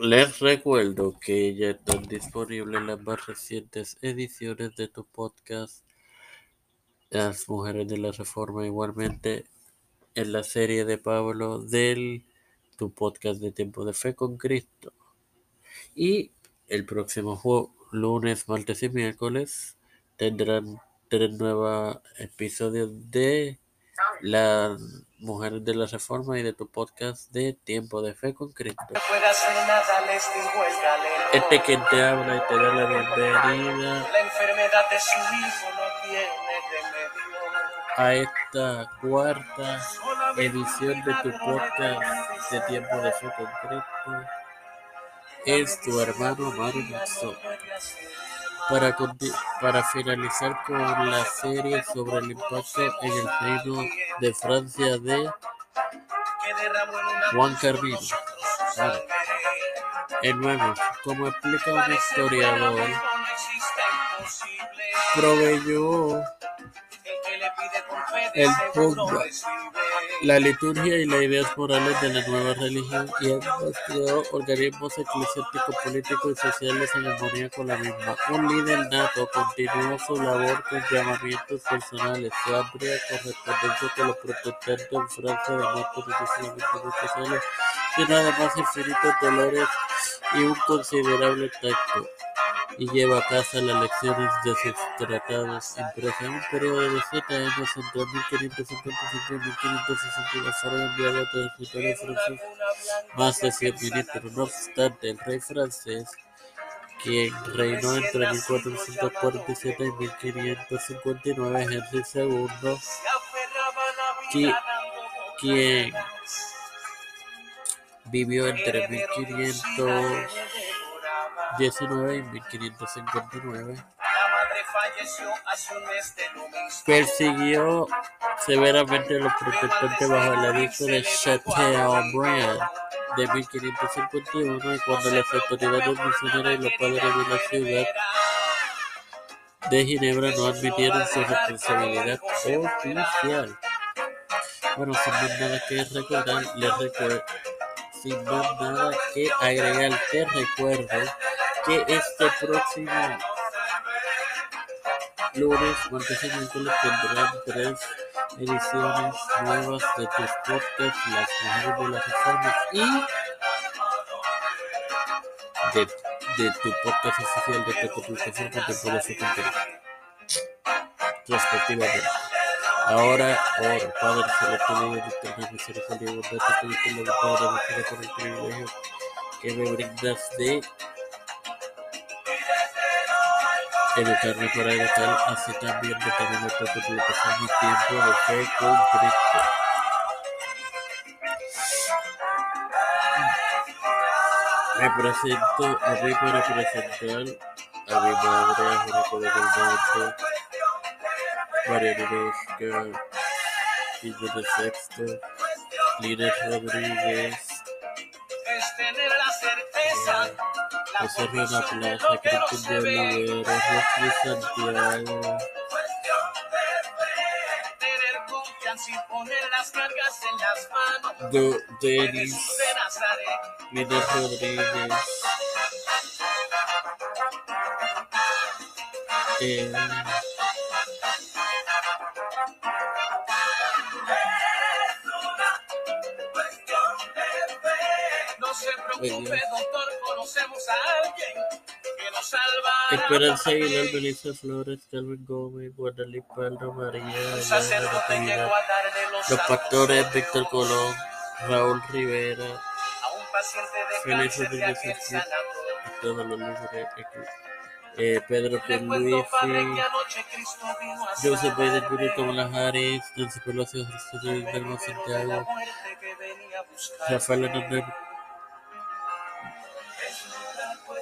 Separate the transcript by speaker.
Speaker 1: Les recuerdo que ya están disponibles las más recientes ediciones de tu podcast, Las Mujeres de la Reforma, igualmente en la serie de Pablo del tu podcast de Tiempo de Fe con Cristo. Y el próximo lunes, martes y miércoles tendrán tres nuevos episodios de las mujeres de la reforma y de tu podcast de Tiempo de Fe con Cristo. Este quien te habla y te da la bienvenida. A esta cuarta edición de tu podcast de Tiempo de Fe con Cristo. Es tu hermano Mario Maxo para, finalizar con la serie sobre el impacto en el reino de Francia de Juan Carmino. Hermanos, como explica un historiador, proveyó el punto la liturgia y las ideas morales de la nueva religión y además creó organismos eclesiásticos, políticos y sociales en armonía con la misma. Un líder nato continuó su labor con llamamientos personales, su amplia correspondencia con los protestantes en Francia, además con los sociales, sino además infinitos dolores y un considerable tacto y lleva a casa las lecciones de sus tratados impresos en un periodo de siete años entre 1555 y 1562 fueron enviados todo el francés más de 100 ministros. No obstante, el rey francés, quien reinó entre 1447 y 1559, Henry II, quien vivió entre 1500 19 y 1559. Persiguió severamente a los protestantes bajo el edicto de Chateaubriand de 1551 y cuando las autoridades misioneras y los padres de la ciudad de Ginebra no admitieron su responsabilidad oficial. Bueno, sin más nada que recordar, les recuerdo, sin más nada que agregar, te recuerdo que este próximo lunes, y miércoles tendrán tres ediciones nuevas de tus podcasts, Las Mujeres de la Reforma y de, de tu podcast oficial de tu publicación contemporánea respectivamente. Ahora, oro, Padre Celestial y Eterno Misericordia y bondad, te pido la Padre, por el privilegio que me brindas de educarme para educar, así también de tener nuestra publicación mi tiempo de fe con Cristo. Me presento a mí para presentar a mi madre, a Juanico de Galdante, Mariana Oscar, Hilda de Sexto, Lina Rodríguez, José Rueda Plaza, Cristian de Olivera, Rosy Santiago, Do, Denis, Lina Rodríguez, eh,
Speaker 2: se preocupe, doctor, conocemos a alguien que nos salvará.
Speaker 1: Esperanza Aguilar, Belisa Flores, Calvin Gómez, Guadalupe Paldo, María,
Speaker 2: Un
Speaker 1: Ayala,
Speaker 2: sacerdote llegó
Speaker 1: Natividad,
Speaker 2: a darle los
Speaker 1: Pastores, Víctor Colón, Raúl Rivera,
Speaker 2: a un paciente de cáncer de aquel sanatorio.
Speaker 1: Eh, Pedro Joseph Luis Belmo
Speaker 2: de la
Speaker 1: Santiago. Rafael Hernández,